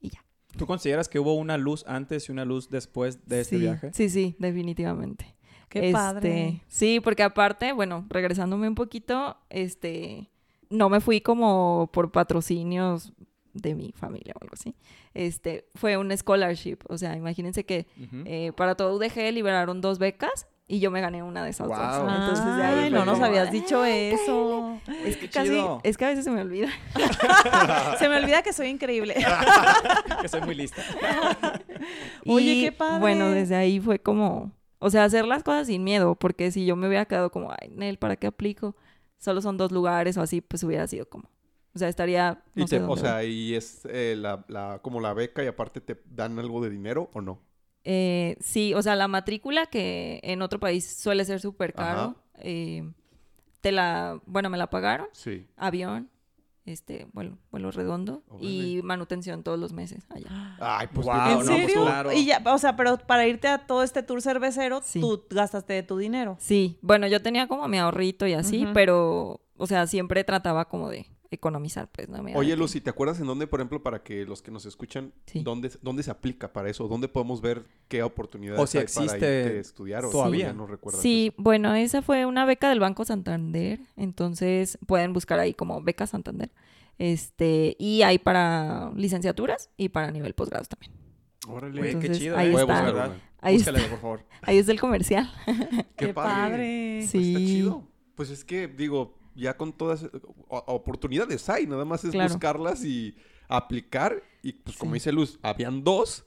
y ya. ¿Tú consideras que hubo una luz antes y una luz después de este sí, viaje? Sí, sí, definitivamente. Qué Este, padre. Sí, porque aparte, bueno, regresándome un poquito, este, no me fui como por patrocinios de mi familia o algo así. Este, fue un scholarship, o sea, imagínense que eh, para todo UDG liberaron dos becas y yo me gané una de esas dos. Entonces, de ahí Ay, no nos como, habías "Ah, dicho eso. Es que Qué casi, chido. es que a veces se me olvida. Se me olvida que soy increíble. que soy muy lista. Oye, Y, qué padre. Bueno, desde ahí fue como, o sea, hacer las cosas sin miedo, porque si yo me hubiera quedado como, ay, Nel, ¿para qué aplico? Solo son dos lugares o así, pues hubiera sido como, o sea, estaría, no Y sé te- o sea, y es eh, la, la- como la beca y aparte te dan algo de dinero o no. Eh, sí, o sea, la matrícula que en otro país suele ser súper caro, eh, te la, bueno, me la pagaron, Sí. avión, este, vuelo, vuelo redondo y manutención todos los meses allá. Ay, pues Ah, ¿En no, pues, serio? claro. Y ya, o sea, pero para irte a todo este tour cervecero, Sí. tú gastaste de tu dinero. Sí, bueno, yo tenía como mi ahorrito y así, pero, o sea, siempre trataba como de economizar, pues, ¿no? Me Oye, Lucy, ¿te acuerdas en dónde, por ejemplo, para que los que nos escuchan, Sí. dónde, dónde se aplica para eso? ¿Dónde podemos ver qué oportunidades O si hay para existe irte a estudiar? O todavía. ya no recuerdas Sí, bueno, esa fue una beca del Banco Santander, entonces pueden buscar ahí como beca Santander. Este, y hay para licenciaturas y para nivel posgrados también. Órale. Qué chido. ahí ¿eh? Voy está. Ahí Búscale, está, por favor. ahí es el comercial. Qué, Qué padre. padre. Pues Sí. está chido. Pues es que, digo, ya con todas o- oportunidades hay, nada más es Claro. buscarlas y aplicar. Y pues como Sí. dice Luz, habían dos.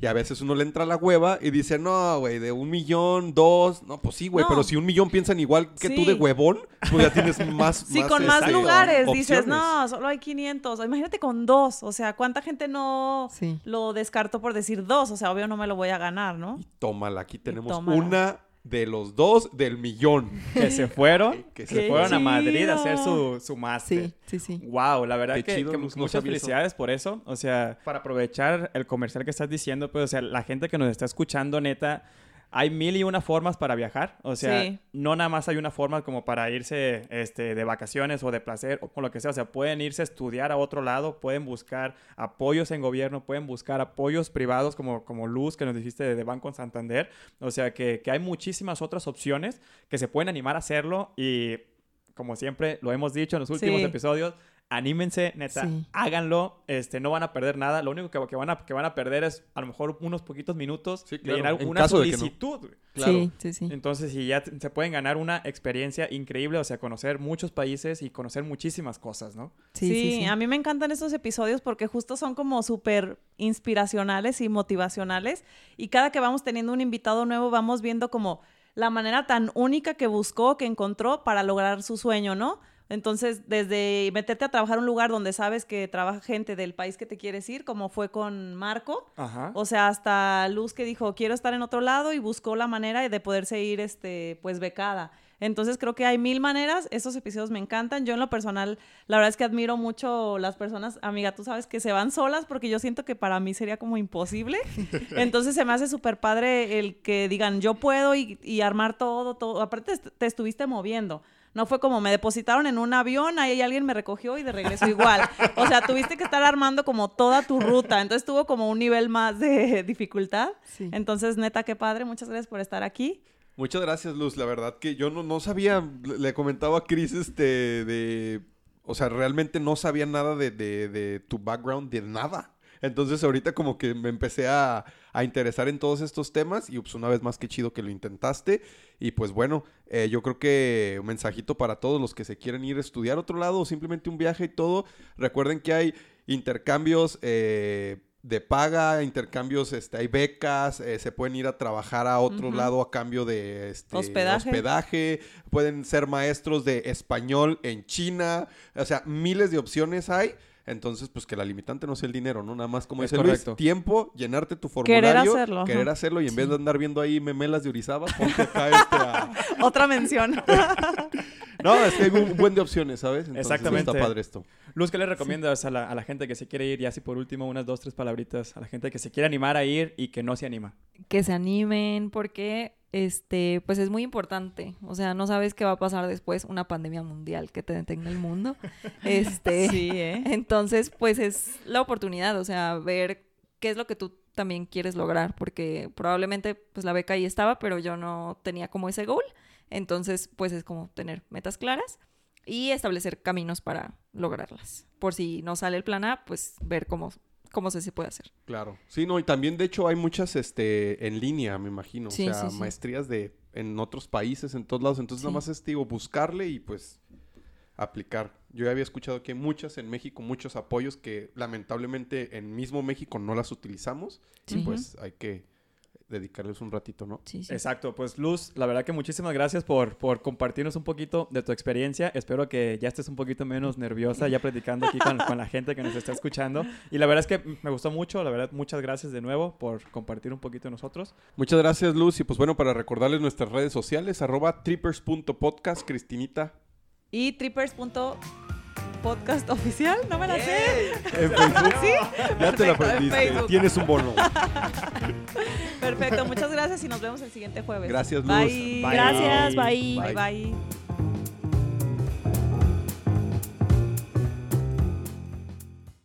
Y a veces uno le entra a la hueva y dice, no, güey, de un millón, dos. No, pues sí, güey, No. pero si un millón piensan igual que tú Sí. de huevón, pues ya tienes más. Sí, más, con más este, lugares dices, no, solo hay 500. Imagínate con dos. O sea, ¿cuánta gente no Sí. lo descartó por decir dos? O sea, obvio no me lo voy a ganar, ¿no? Y tómala, aquí tenemos tómala. una de los dos del millón. Que se fueron, Que se fueron a. Madrid a hacer su, su máster. Sí, sí, sí. Wow, la verdad Qué que, chido, que no muchas eso. felicidades por eso. O sea, para aprovechar el comercial que estás diciendo, pues, o sea, la gente que nos está escuchando, neta, hay mil y una formas para viajar. O sea, Sí. no nada más hay una forma como para irse este, de vacaciones o de placer o con lo que sea. O sea, pueden irse a estudiar a otro lado, pueden buscar apoyos en gobierno, pueden buscar apoyos privados como, como Luz, que nos dijiste de, Banco Santander. O sea, que, que hay muchísimas otras opciones que se pueden animar a hacerlo y, como siempre lo hemos dicho en los últimos Sí. episodios, anímense, neta, Sí. háganlo, este, no van a perder nada, lo único que, que van a, que van a perder es a lo mejor unos poquitos minutos Sí, de llenar en una no. solicitud. güey. Claro. Sí, sí, sí. Entonces, si ya se pueden ganar una experiencia increíble, o sea, conocer muchos países y conocer muchísimas cosas, ¿no? Sí, Sí, sí, sí. a mí me encantan estos episodios porque justo son como súper inspiracionales y motivacionales. Y cada que vamos teniendo un invitado nuevo, vamos viendo como la manera tan única que buscó, que encontró para lograr su sueño, ¿no? Entonces, desde meterte a trabajar en un lugar donde sabes que trabaja gente del país que te quieres ir, como fue con Marco, Ajá. o sea, hasta Luz que dijo, quiero estar en otro lado y buscó la manera de poderse ir, este, pues, becada. Entonces creo que hay mil maneras, esos episodios me encantan. Yo en lo personal, la verdad es que admiro mucho las personas, amiga, tú sabes que se van solas porque yo siento que para mí sería como imposible. Entonces se me hace súper padre el que digan, yo puedo y, y armar todo, todo. Aparte te, te estuviste moviendo. No fue como me depositaron en un avión, ahí alguien me recogió y de regreso igual. O sea, tuviste que estar armando como toda tu ruta. Entonces tuvo como un nivel más de dificultad. Sí. Entonces, neta, qué padre. Muchas gracias por estar aquí. Muchas gracias, Luz. La verdad que yo no, no sabía, le comentaba a Chris, este, de... O sea, realmente no sabía nada de, de- de tu background, de nada. Entonces ahorita como que me empecé a, a interesar en todos estos temas y pues una vez más que chido que lo intentaste. Y pues bueno, eh, yo creo que un mensajito para todos los que se quieren ir a estudiar a otro lado o simplemente un viaje y todo. Recuerden que hay intercambios eh, de paga, intercambios, este, hay becas, eh, se pueden ir a trabajar a otro lado a cambio de este, Hospedaje. hospedaje, pueden ser maestros de español en China, o sea, miles de opciones hay. Entonces, pues que la limitante no sea el dinero, ¿no? Nada más, como Es dice Luis, tiempo, llenarte tu Querer formulario, hacerlo, ajá. querer hacerlo y en vez de andar viendo ahí memelas de Orizaba, ponte acá este a- Otra mención. No, es que hay un buen de opciones, ¿sabes? Entonces, Exactamente. Está padre esto. Luz, ¿qué le recomiendas a, la, a la gente que se quiere ir? Y así por último, unas dos, tres palabritas a la gente que se quiere animar a ir y que no se anima. que se animen porque este pues es muy importante. O sea no sabes qué va a pasar después una pandemia mundial que te detenga el mundo. Este Sí, ¿eh? entonces pues es la oportunidad o sea ver qué es lo que tú también quieres lograr porque probablemente pues la beca ahí estaba pero yo no tenía como ese goal. Entonces pues es como tener metas claras y establecer caminos para lograrlas. Por si no sale el plan A pues ver cómo cómo se, se puede hacer Claro. Sí, no, y también de hecho hay muchas este en línea, me imagino. Sí, o sea, sí, sí. maestrías de en otros países, en todos lados. Entonces nada más es digo, buscarle y pues aplicar. Yo ya había escuchado que hay muchas en México, muchos apoyos que lamentablemente en mismo México no las utilizamos. Y pues hay que dedicarles un ratito, ¿no? sí sí Exacto, pues Luz, la verdad que muchísimas gracias por, por compartirnos un poquito de tu experiencia. Espero que ya estés un poquito menos nerviosa ya platicando aquí con, con la gente que nos está escuchando. Y la verdad es que me gustó mucho, la verdad, muchas gracias de nuevo por compartir un poquito de nosotros. Muchas gracias, Luz. Y pues bueno, para recordarles nuestras redes sociales, arroba trippers.podcast, Cristinita. Y trippers.podcast oficial, no me la sé. En Facebook. ¿Sí? Ya te la aprendiste. Tienes un bono. Perfecto, muchas gracias y nos vemos el siguiente jueves. Gracias, Luz. Bye. Bye. gracias bye. Bye bye.